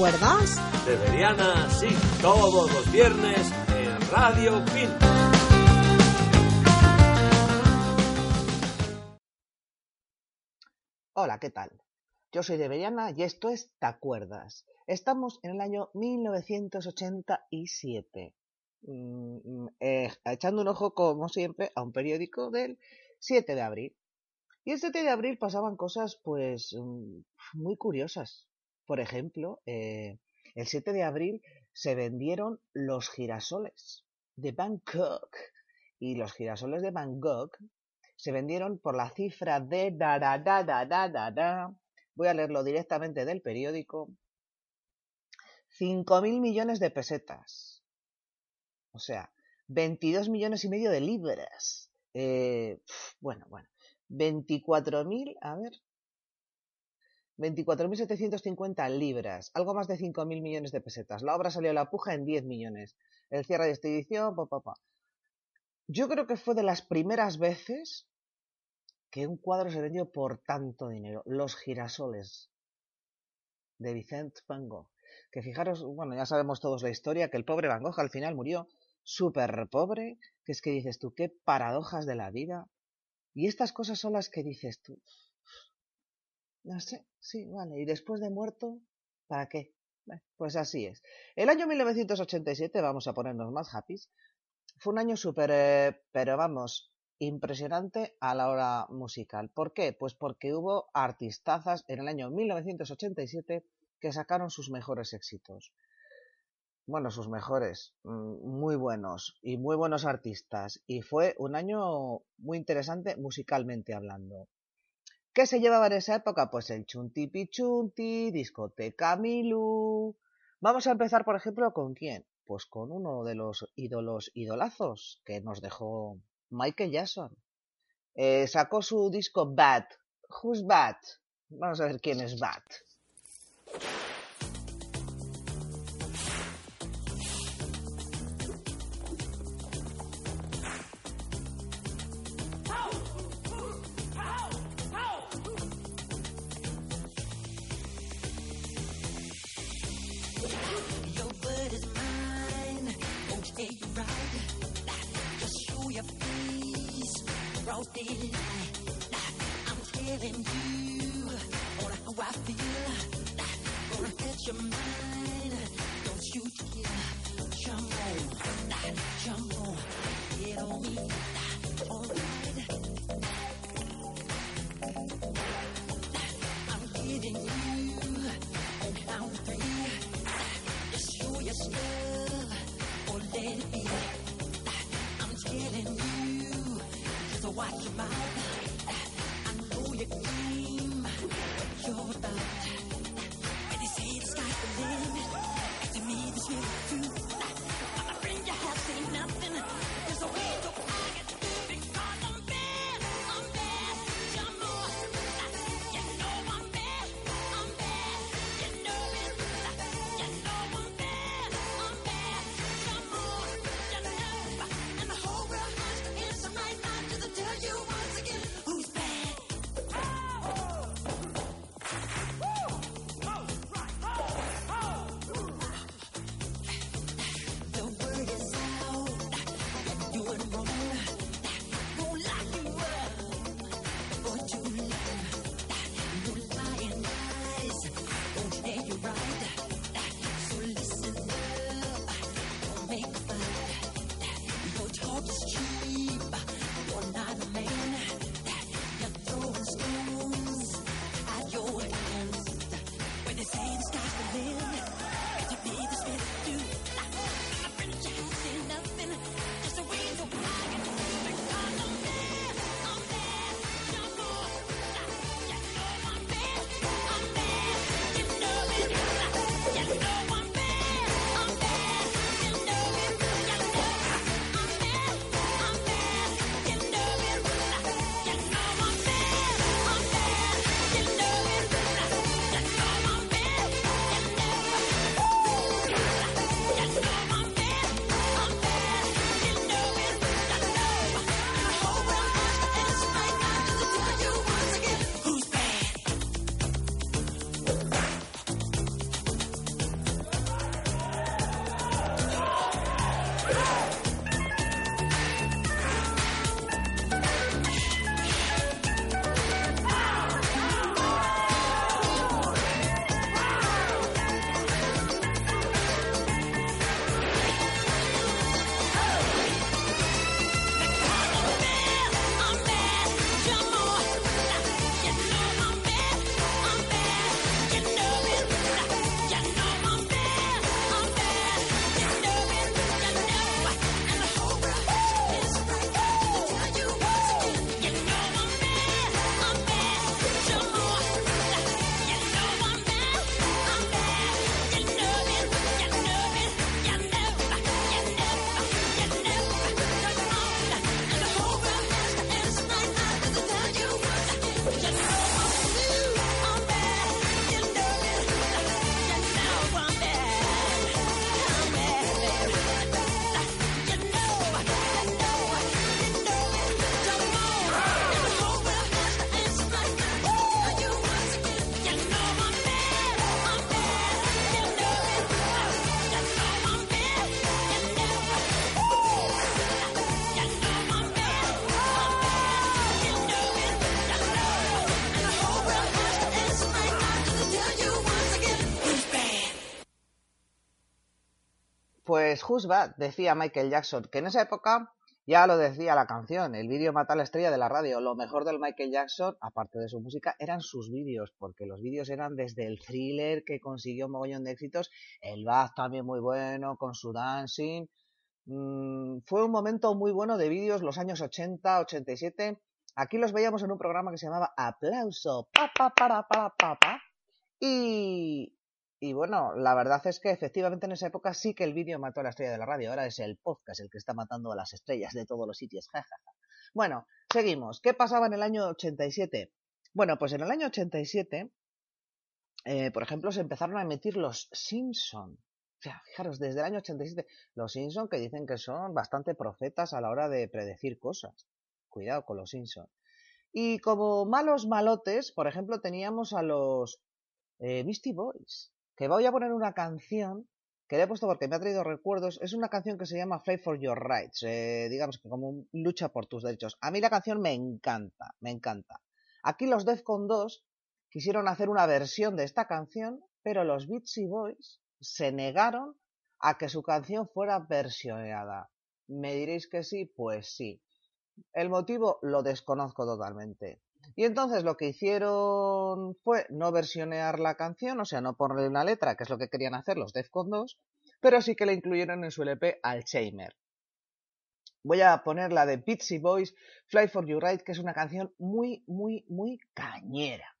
acuerdas? Deberiana, sí, todos los viernes en Radio Pin. Hola, ¿qué tal? Yo soy Deberiana y esto es ¿Te acuerdas? Estamos en el año 1987. Mm, mm, eh, echando un ojo, como siempre, a un periódico del 7 de abril. Y el 7 de abril pasaban cosas, pues, mm, muy curiosas. Por ejemplo, eh, el 7 de abril se vendieron los girasoles de Bangkok. Y los girasoles de Bangkok se vendieron por la cifra de da da da da da da. Voy a leerlo directamente del periódico. 5.000 millones de pesetas. O sea, 22 millones y medio de libras. Eh, bueno, bueno. 24.000, a ver. 24.750 libras, algo más de 5.000 millones de pesetas. La obra salió a la puja en 10 millones. El cierre de esta edición, pa. Yo creo que fue de las primeras veces que un cuadro se vendió por tanto dinero. Los girasoles de Vicent Van Gogh. Que fijaros, bueno, ya sabemos todos la historia, que el pobre Van Gogh al final murió súper pobre, que es que dices tú, qué paradojas de la vida. Y estas cosas son las que dices tú. No sé, sí, vale. Y después de muerto, ¿para qué? Pues así es. El año 1987, vamos a ponernos más happy, fue un año súper, eh, pero vamos, impresionante a la hora musical. ¿Por qué? Pues porque hubo artistazas en el año 1987 que sacaron sus mejores éxitos. Bueno, sus mejores, mm, muy buenos y muy buenos artistas. Y fue un año muy interesante musicalmente hablando. ¿Qué se llevaba en esa época? Pues el Chunti Pichunti, Discoteca Milu. Vamos a empezar, por ejemplo, ¿con quién? Pues con uno de los ídolos idolazos que nos dejó Michael Jackson. Eh, sacó su disco Bad. Who's Bad? Vamos a ver quién es Bad. Your word is mine. Won't stay right. Just show your. Broad daylight. I'm telling you on how I feel. Gonna hurt your mind. Don't you dare. Jump on. Jump on. Get on me. Just watch your mouth. I know your game, what you're about. Who's Bad, decía Michael Jackson, que en esa época ya lo decía la canción, el vídeo mata la estrella de la radio. Lo mejor del Michael Jackson, aparte de su música, eran sus vídeos, porque los vídeos eran desde el thriller que consiguió un mogollón de éxitos, el Bad también muy bueno, con su dancing. Mm, fue un momento muy bueno de vídeos los años 80, 87. Aquí los veíamos en un programa que se llamaba Aplauso, pa, pa, para, pa, pa, pa. Y, y bueno, la verdad es que efectivamente en esa época sí que el vídeo mató a la estrella de la radio. Ahora es el podcast el que está matando a las estrellas de todos los sitios. Bueno, seguimos. ¿Qué pasaba en el año 87? Bueno, pues en el año 87, eh, por ejemplo, se empezaron a emitir los Simpson. O sea, fijaros, desde el año 87, los Simpson que dicen que son bastante profetas a la hora de predecir cosas. Cuidado con los Simpson. Y como malos malotes, por ejemplo, teníamos a los eh, Misty Boys, que voy a poner una canción que le he puesto porque me ha traído recuerdos. Es una canción que se llama Fight for Your Rights, eh, digamos que como lucha por tus derechos. A mí la canción me encanta, me encanta. Aquí los Defcon 2 quisieron hacer una versión de esta canción, pero los Beastie Boys se negaron a que su canción fuera versionada. ¿Me diréis que sí? Pues sí. El motivo lo desconozco totalmente. Y entonces lo que hicieron fue no versionear la canción, o sea, no ponerle una letra, que es lo que querían hacer los Defcon 2, pero sí que la incluyeron en su LP Alzheimer. Voy a poner la de Beatsy Boys, Fly for You Right, que es una canción muy, muy, muy cañera.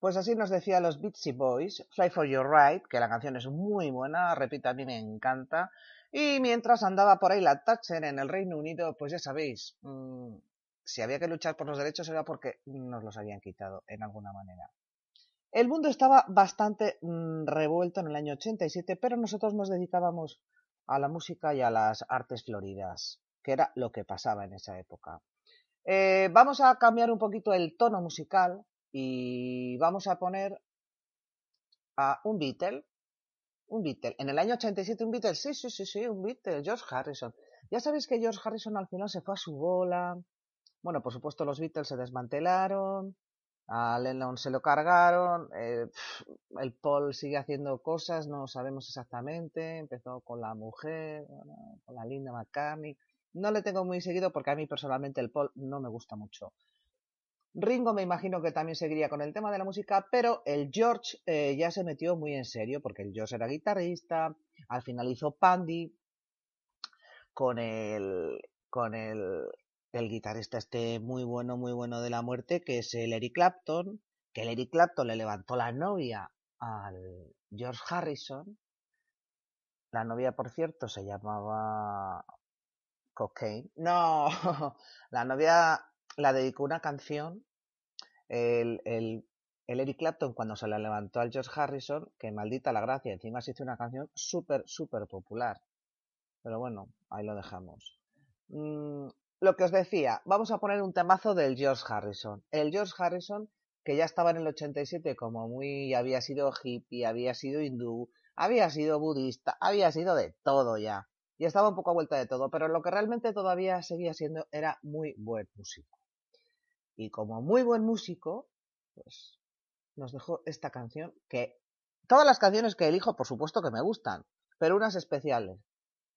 Pues así nos decía los Beatsy Boys, Fly for Your Ride, que la canción es muy buena, repito, a mí me encanta. Y mientras andaba por ahí la Thatcher en el Reino Unido, pues ya sabéis, mm, si había que luchar por los derechos era porque nos los habían quitado en alguna manera. El mundo estaba bastante mm, revuelto en el año 87, pero nosotros nos dedicábamos a la música y a las artes floridas, que era lo que pasaba en esa época. Eh, vamos a cambiar un poquito el tono musical y vamos a poner a un Beatle. Un Beatle. En el año 87 un Beatle. Sí, sí, sí, sí, un Beatle. George Harrison. Ya sabéis que George Harrison al final se fue a su bola. Bueno, por supuesto los Beatles se desmantelaron. A Lennon se lo cargaron. eh, el Paul sigue haciendo cosas, no sabemos exactamente. Empezó con la mujer, con la Linda McCartney. No le tengo muy seguido porque a mí personalmente el Paul no me gusta mucho. Ringo me imagino que también seguiría con el tema de la música, pero el George eh, ya se metió muy en serio porque el George era guitarrista, al final hizo Pandy con el con el, el guitarrista este muy bueno, muy bueno de la muerte, que es el Eric Clapton, que el Eric Clapton le levantó la novia al George Harrison. La novia, por cierto, se llamaba Cocaine. No, la novia la dedicó una canción, el, el, el Eric Clapton cuando se la levantó al George Harrison, que maldita la gracia, encima se hizo una canción súper, súper popular. Pero bueno, ahí lo dejamos. Mm, lo que os decía, vamos a poner un temazo del George Harrison. El George Harrison, que ya estaba en el 87 como muy, había sido hippie, había sido hindú, había sido budista, había sido de todo ya. Y estaba un poco a vuelta de todo, pero lo que realmente todavía seguía siendo era muy buen músico. Y como muy buen músico, pues nos dejó esta canción que todas las canciones que elijo, por supuesto que me gustan, pero unas especiales.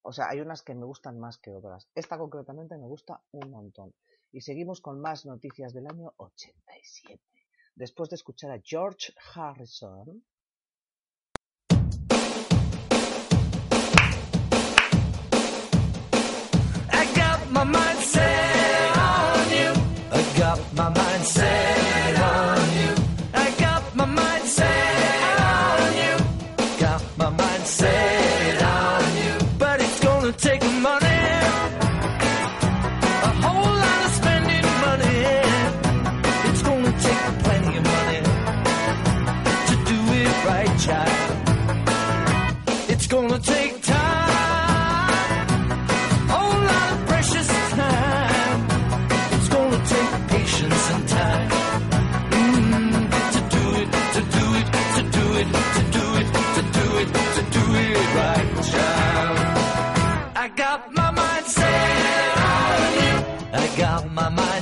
O sea, hay unas que me gustan más que otras. Esta concretamente me gusta un montón. Y seguimos con más noticias del año 87. Después de escuchar a George Harrison. My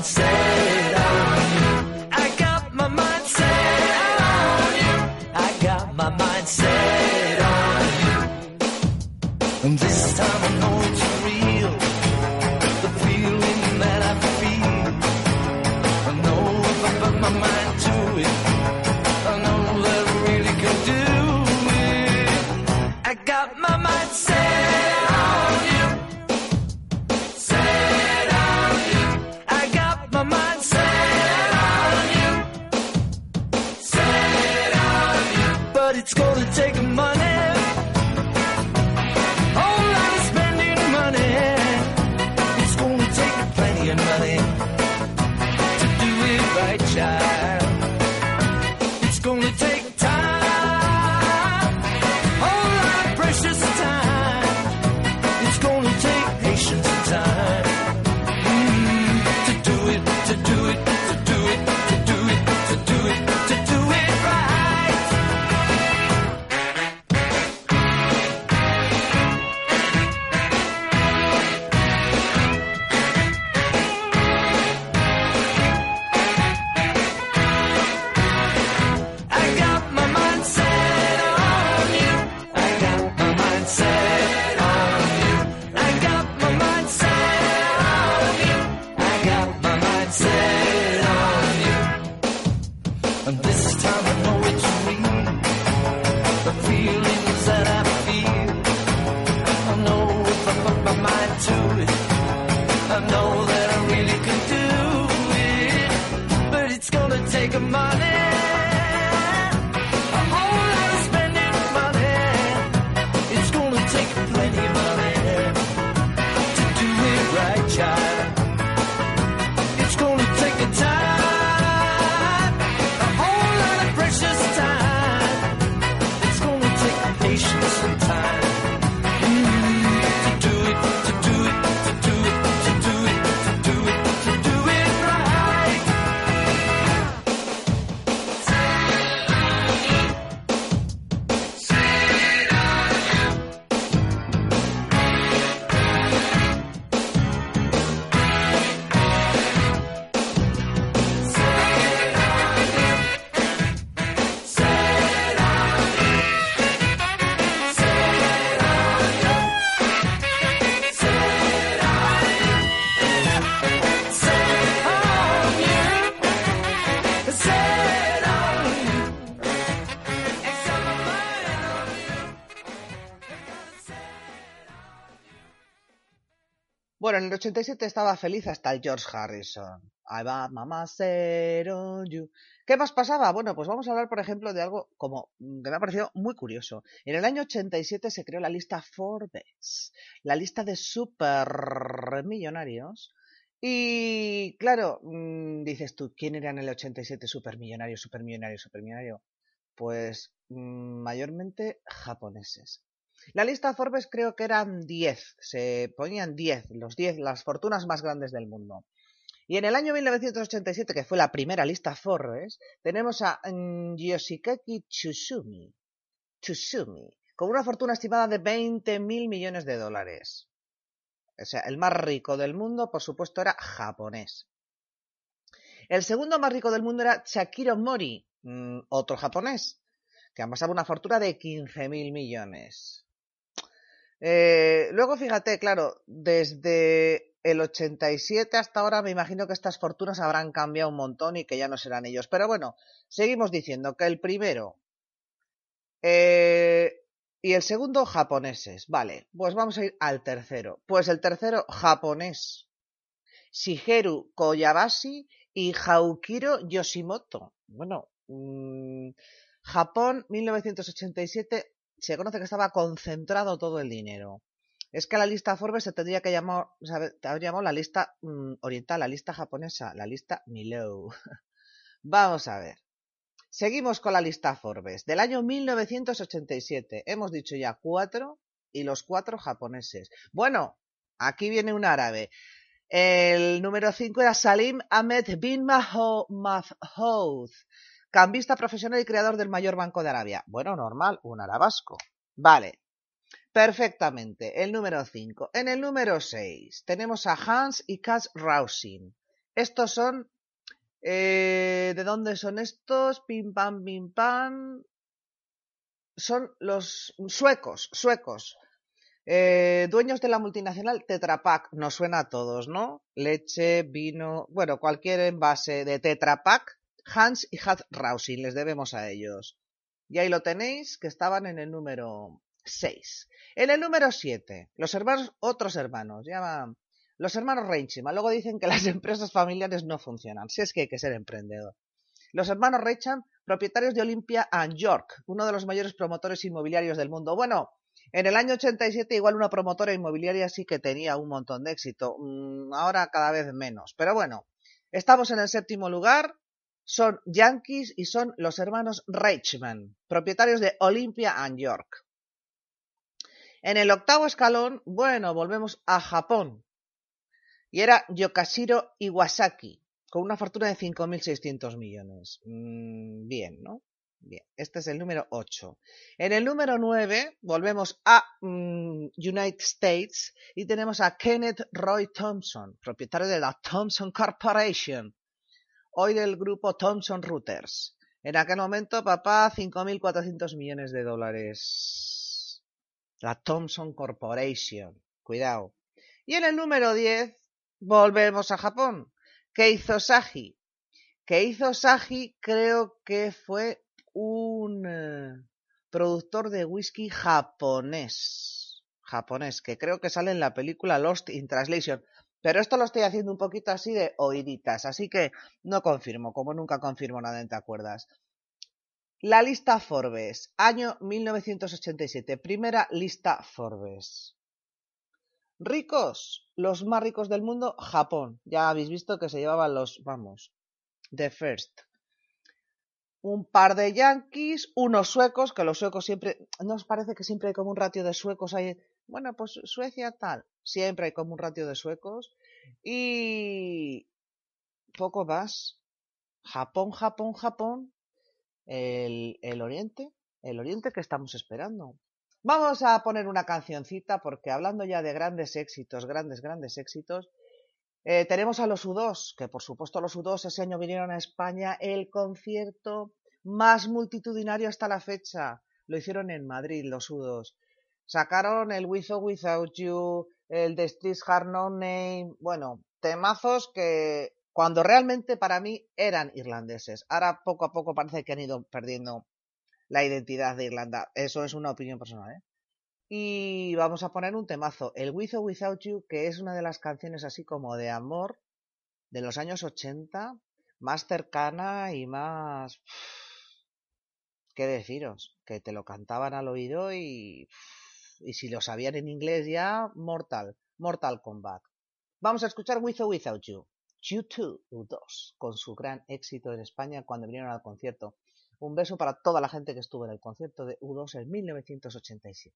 mind set on. I got my mind set on you. I got my mind set on you. And this time I know it's real. The feeling that I feel. I know if I put my mind to it. I know that I really can do it. I got my mind set it's gonna take en el 87 estaba feliz hasta el George Harrison. I va mamá on you. ¿Qué más pasaba? Bueno, pues vamos a hablar, por ejemplo, de algo como mm, que me ha parecido muy curioso. En el año 87 se creó la lista Forbes, la lista de supermillonarios. Y claro, mm, dices tú, ¿quién era en el 87 supermillonario, supermillonario, supermillonario? Pues mm, mayormente japoneses. La lista Forbes creo que eran 10, se ponían 10, los 10, las fortunas más grandes del mundo. Y en el año 1987, que fue la primera lista Forbes, tenemos a Yoshikaki Tsusumi, Tsusumi, con una fortuna estimada de 20 mil millones de dólares. O sea, el más rico del mundo, por supuesto, era japonés. El segundo más rico del mundo era Shakiro Mori, mm, otro japonés, que amasaba una fortuna de 15 mil millones. Eh, luego, fíjate, claro, desde el 87 hasta ahora me imagino que estas fortunas habrán cambiado un montón y que ya no serán ellos. Pero bueno, seguimos diciendo que el primero eh, y el segundo japoneses. Vale, pues vamos a ir al tercero. Pues el tercero japonés. Shigeru Koyabashi y Haukiro Yoshimoto. Bueno, mmm, Japón 1987 se conoce que estaba concentrado todo el dinero. Es que la lista Forbes se tendría que llamar, habría llamado la lista mm, oriental, la lista japonesa, la lista Milo. Vamos a ver. Seguimos con la lista Forbes del año 1987. Hemos dicho ya cuatro y los cuatro japoneses. Bueno, aquí viene un árabe. El número cinco era Salim Ahmed bin Mahfouz, cambista profesional y creador del mayor banco de Arabia. Bueno, normal, un arabasco. Vale, perfectamente. El número 5. En el número 6 tenemos a Hans y Kaz Rausin. Estos son... Eh, ¿De dónde son estos? Pim pam, pim pam. Son los suecos, suecos. Eh, dueños de la multinacional Tetra Pak. Nos suena a todos, ¿no? Leche, vino, bueno, cualquier envase de Tetra Pak Hans y Hans Rausin, les debemos a ellos. Y ahí lo tenéis, que estaban en el número 6. En el número 7, los hermanos, otros hermanos, llaman los hermanos Reichman. Luego dicen que las empresas familiares no funcionan, si es que hay que ser emprendedor. Los hermanos Reichman, propietarios de Olympia and York, uno de los mayores promotores inmobiliarios del mundo. Bueno, en el año 87 igual una promotora inmobiliaria sí que tenía un montón de éxito, mm, ahora cada vez menos. Pero bueno, estamos en el séptimo lugar, son yankees y son los hermanos Reichman, propietarios de Olympia and York. En el octavo escalón, bueno, volvemos a Japón. Y era Yokashiro Iwasaki, con una fortuna de 5.600 millones. Mm, bien, ¿no? Bien, este es el número 8. En el número 9 volvemos a mm, United States y tenemos a Kenneth Roy Thompson, propietario de la Thompson Corporation, hoy del grupo Thomson Reuters. En aquel momento, papá, 5.400 millones de dólares. La Thomson Corporation. Cuidado. Y en el número 10, volvemos a Japón. Keizo Saji. Keizo Saji creo que fue un eh, productor de whisky japonés. Japonés, que creo que sale en la película Lost in Translation. Pero esto lo estoy haciendo un poquito así de oíditas, así que no confirmo, como nunca confirmo nada en Te Acuerdas. La lista Forbes, año 1987, primera lista Forbes. Ricos, los más ricos del mundo, Japón. Ya habéis visto que se llevaban los, vamos, the first. Un par de yankees, unos suecos, que los suecos siempre, ¿no os parece que siempre hay como un ratio de suecos ahí? Bueno, pues Suecia tal. Siempre hay como un ratio de suecos. Y poco más. Japón, Japón, Japón. El, el Oriente. El Oriente que estamos esperando. Vamos a poner una cancioncita porque hablando ya de grandes éxitos, grandes, grandes éxitos, eh, tenemos a los U2, que por supuesto los U2 ese año vinieron a España, el concierto más multitudinario hasta la fecha. Lo hicieron en Madrid, los U2. Sacaron el With Without You, el The Streets Hard No Name, bueno, temazos que cuando realmente para mí eran irlandeses. Ahora poco a poco parece que han ido perdiendo la identidad de Irlanda. Eso es una opinión personal, ¿eh? Y vamos a poner un temazo, el With Without You, que es una de las canciones así como de amor de los años 80, más cercana y más... ¿Qué deciros? Que te lo cantaban al oído y y si lo sabían en inglés ya, Mortal, Mortal Kombat. Vamos a escuchar With or Without You, U2, U2, con su gran éxito en España cuando vinieron al concierto. Un beso para toda la gente que estuvo en el concierto de U2 en 1987.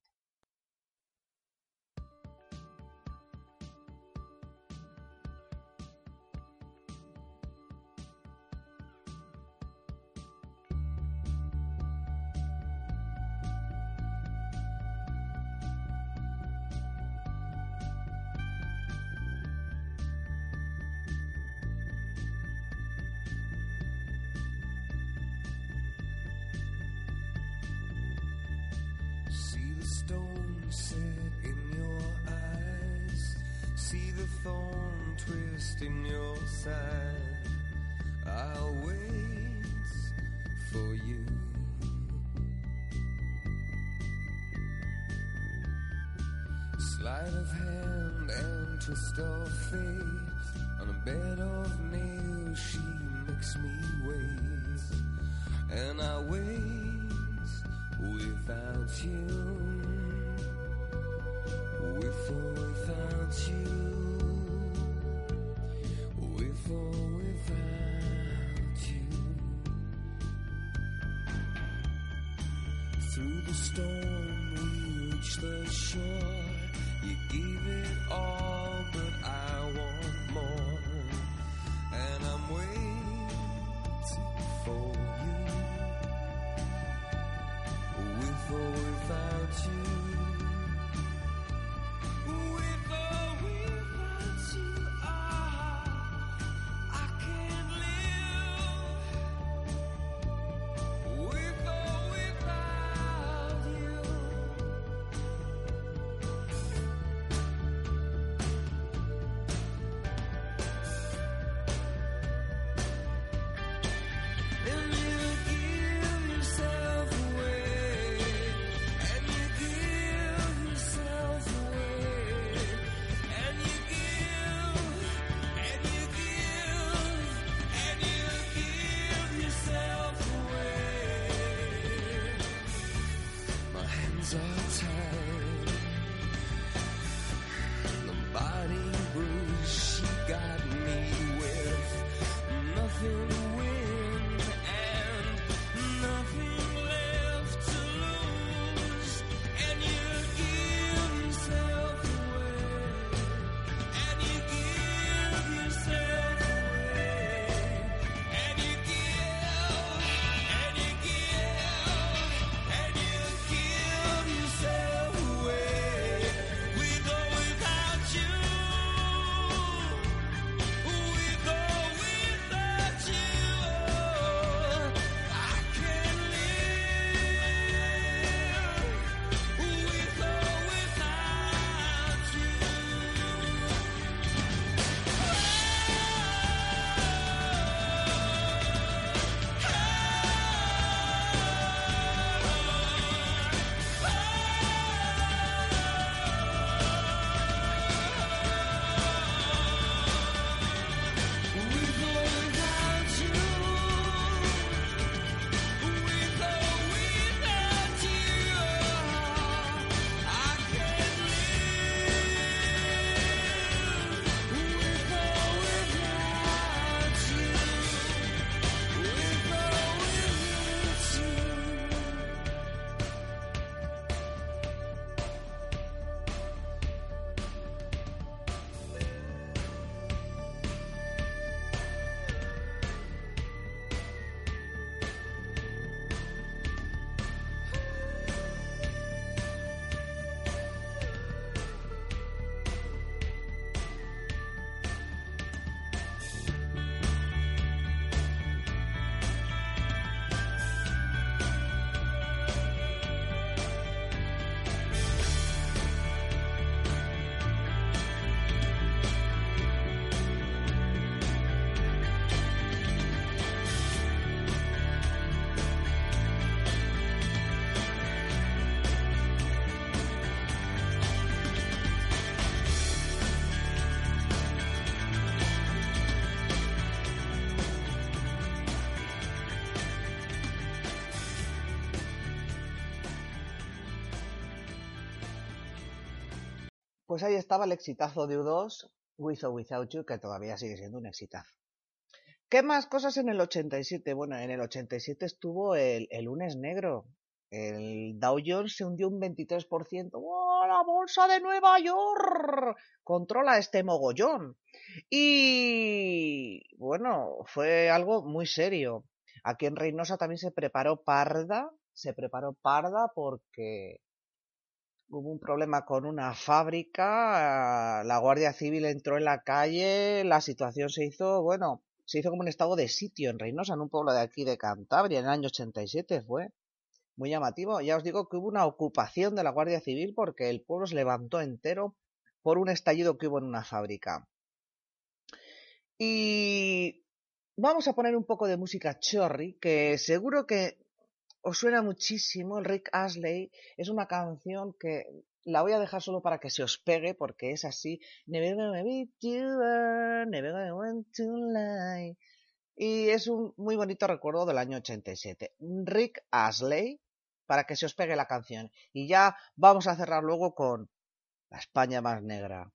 Pues ahí estaba el exitazo de U2, With or Without You, que todavía sigue siendo un exitazo. ¿Qué más cosas en el 87? Bueno, en el 87 estuvo el, lunes negro. El Dow Jones se hundió un 23%. ¡Oh, la bolsa de Nueva York! Controla este mogollón. Y bueno, fue algo muy serio. Aquí en Reynosa también se preparó parda, se preparó parda porque hubo un problema con una fábrica, la Guardia Civil entró en la calle, la situación se hizo, bueno, se hizo como un estado de sitio en Reynosa, en un pueblo de aquí de Cantabria, en el año 87 fue. Muy llamativo. Ya os digo que hubo una ocupación de la Guardia Civil porque el pueblo se levantó entero por un estallido que hubo en una fábrica. Y vamos a poner un poco de música chorri, que seguro que os suena muchísimo. El Rick Astley es una canción que la voy a dejar solo para que se os pegue, porque es así. Never gonna beat you, never gonna want to lie. Y es un muy bonito recuerdo del año 87. Rick Astley, para que se os pegue la canción. Y ya vamos a cerrar luego con la España más negra.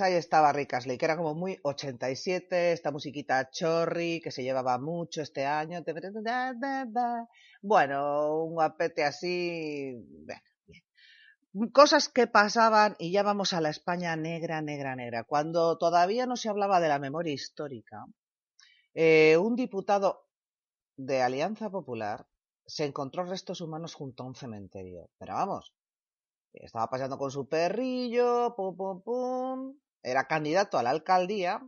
Ahí estaba Rick Astley, que era como muy 87, esta musiquita chorri que se llevaba mucho este año. Bueno, un guapete así. cosas que pasaban y ya vamos a la España negra, negra, negra. Cuando todavía no se hablaba de la memoria histórica, eh, un diputado de Alianza Popular se encontró restos humanos junto a un cementerio. Pero vamos, estaba paseando con su perrillo, pum, pum, pum. Era candidato a la alcaldía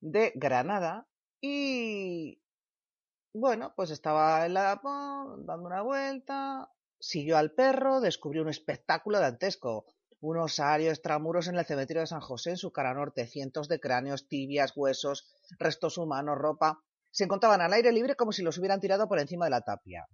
de Granada y bueno, pues estaba en la, dando una vuelta, siguió al perro, descubrió un espectáculo dantesco. Un osario extramuros en el cementerio de San José, en su cara norte, cientos de cráneos, tibias, huesos, restos humanos, ropa. Se encontraban al aire libre como si los hubieran tirado por encima de la tapia.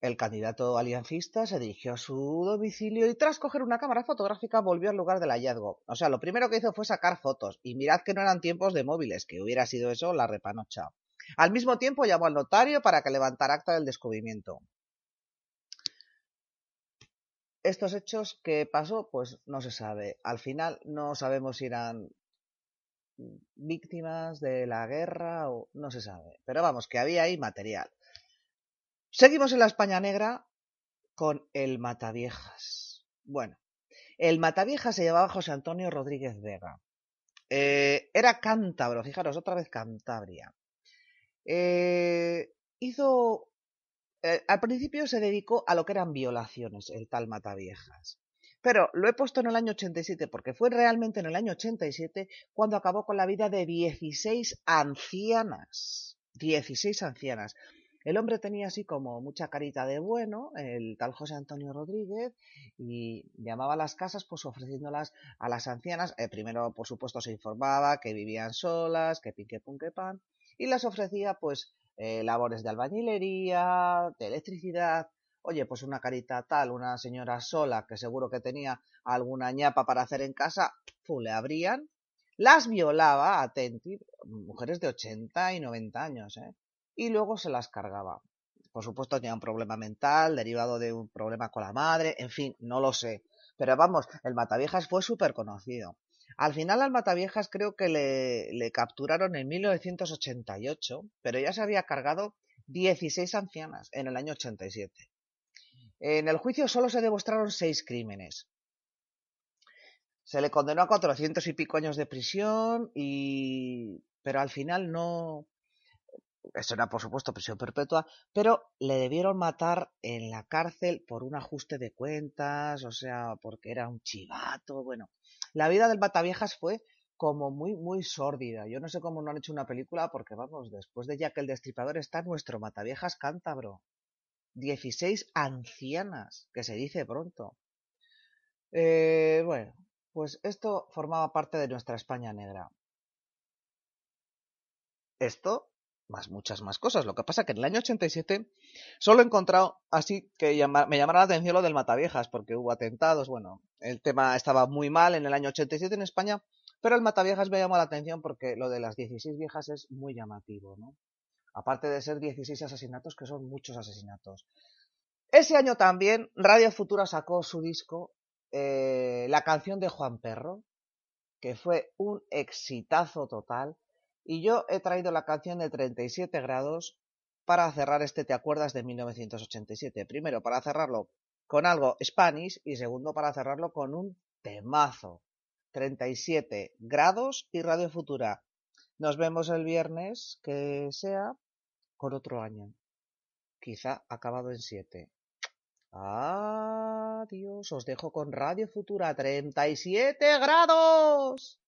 El candidato aliancista se dirigió a su domicilio y tras coger una cámara fotográfica volvió al lugar del hallazgo. O sea, lo primero que hizo fue sacar fotos. Y mirad que no eran tiempos de móviles, que hubiera sido eso la repanocha. Al mismo tiempo llamó al notario para que levantara acta del descubrimiento. Estos hechos, ¿qué pasó? Pues no se sabe. Al final no sabemos si eran víctimas de la guerra o no se sabe. Pero vamos, que había ahí material. Seguimos en la España negra con el Mataviejas. Bueno, el Mataviejas se llamaba José Antonio Rodríguez Vega. Eh, era cántabro, fijaros, otra vez Cantabria. Eh, hizo. eh, al principio se dedicó a lo que eran violaciones, el tal Mataviejas. Pero lo he puesto en el año 87 porque fue realmente en el año 87 cuando acabó con la vida de 16 ancianas. 16 ancianas. El hombre tenía así como mucha carita de bueno, el tal José Antonio Rodríguez, y llamaba a las casas pues ofreciéndolas a las ancianas. Eh, primero, por supuesto, se informaba que vivían solas, que pinque pun que pan, y las ofrecía pues eh, labores de albañilería, de electricidad. Oye, pues una carita tal, una señora sola que seguro que tenía alguna ñapa para hacer en casa, ¡fu! le abrían, las violaba, atenti, mujeres de 80 y 90 años, ¿eh? Y luego se las cargaba. Por supuesto tenía un problema mental derivado de un problema con la madre, en fin, no lo sé. Pero vamos, el Mataviejas fue súper conocido. Al final al Mataviejas creo que le, le capturaron en 1988, pero ya se había cargado 16 ancianas en el año 87. En el juicio solo se demostraron seis crímenes. Se le condenó a 400 y pico años de prisión y... pero al final no, eso era por supuesto prisión perpetua, pero le debieron matar en la cárcel por un ajuste de cuentas, o sea, porque era un chivato, bueno. La vida del Mataviejas fue como muy, muy sórdida. Yo no sé cómo no han hecho una película, porque vamos, después de Jack el Destripador está nuestro Mataviejas cántabro. 16 ancianas, que se dice pronto. Eh, bueno, pues esto formaba parte de nuestra España negra. Esto más muchas más cosas. Lo que pasa que en el año 87 solo he encontrado así que me llamara la atención lo del Mataviejas, porque hubo atentados, bueno, el tema estaba muy mal en el año 87 en España, pero el Mataviejas me llamó la atención porque lo de las 16 viejas es muy llamativo, ¿no? Aparte de ser 16 asesinatos, que son muchos asesinatos. Ese año también Radio Futura sacó su disco, eh, La canción de Juan Perro, que fue un exitazo total. Y yo he traído la canción de 37 grados para cerrar este Te acuerdas de 1987. Primero, para cerrarlo con algo Spanish y segundo, para cerrarlo con un temazo. 37 grados y Radio Futura. Nos vemos el viernes, que sea, con otro año. Quizá acabado en 7. Adiós, os dejo con Radio Futura 37 grados.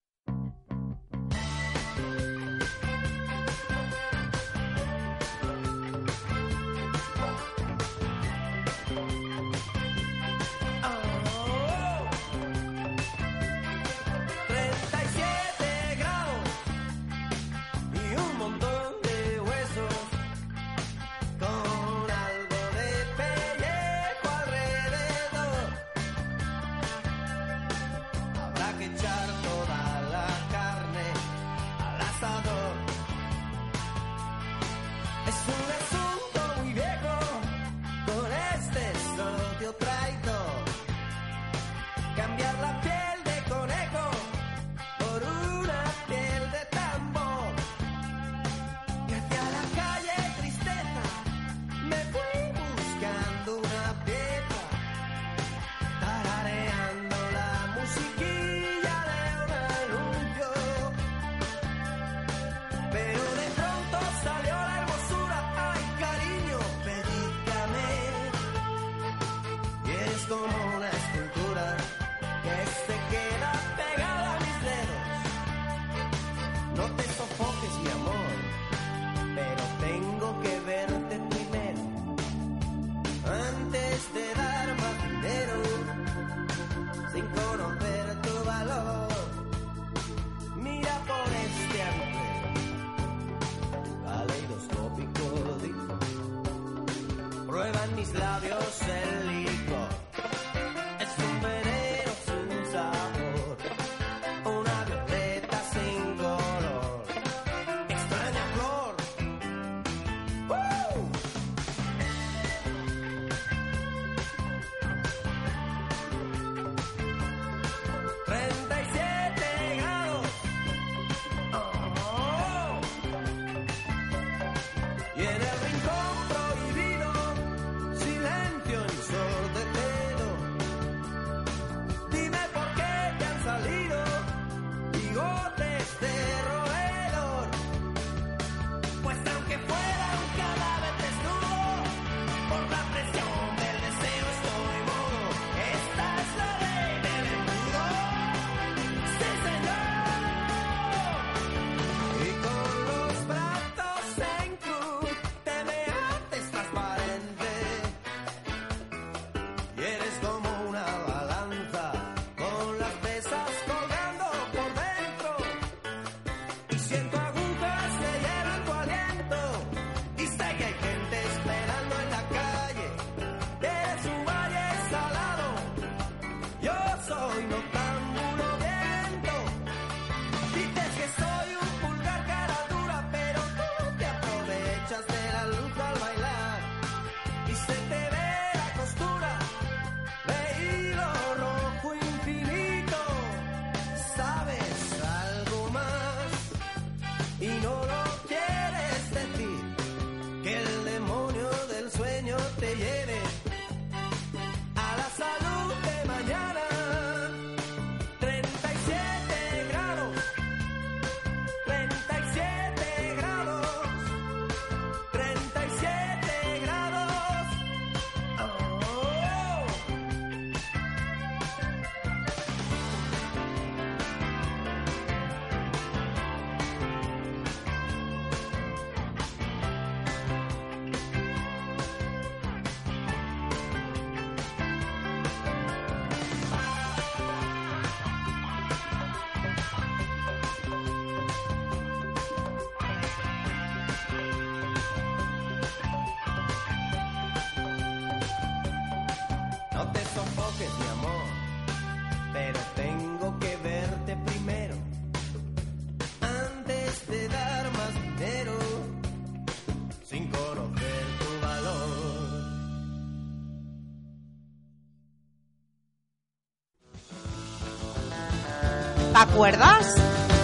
Acuerdas?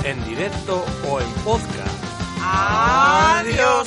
En directo o en podcast. ¡Adiós!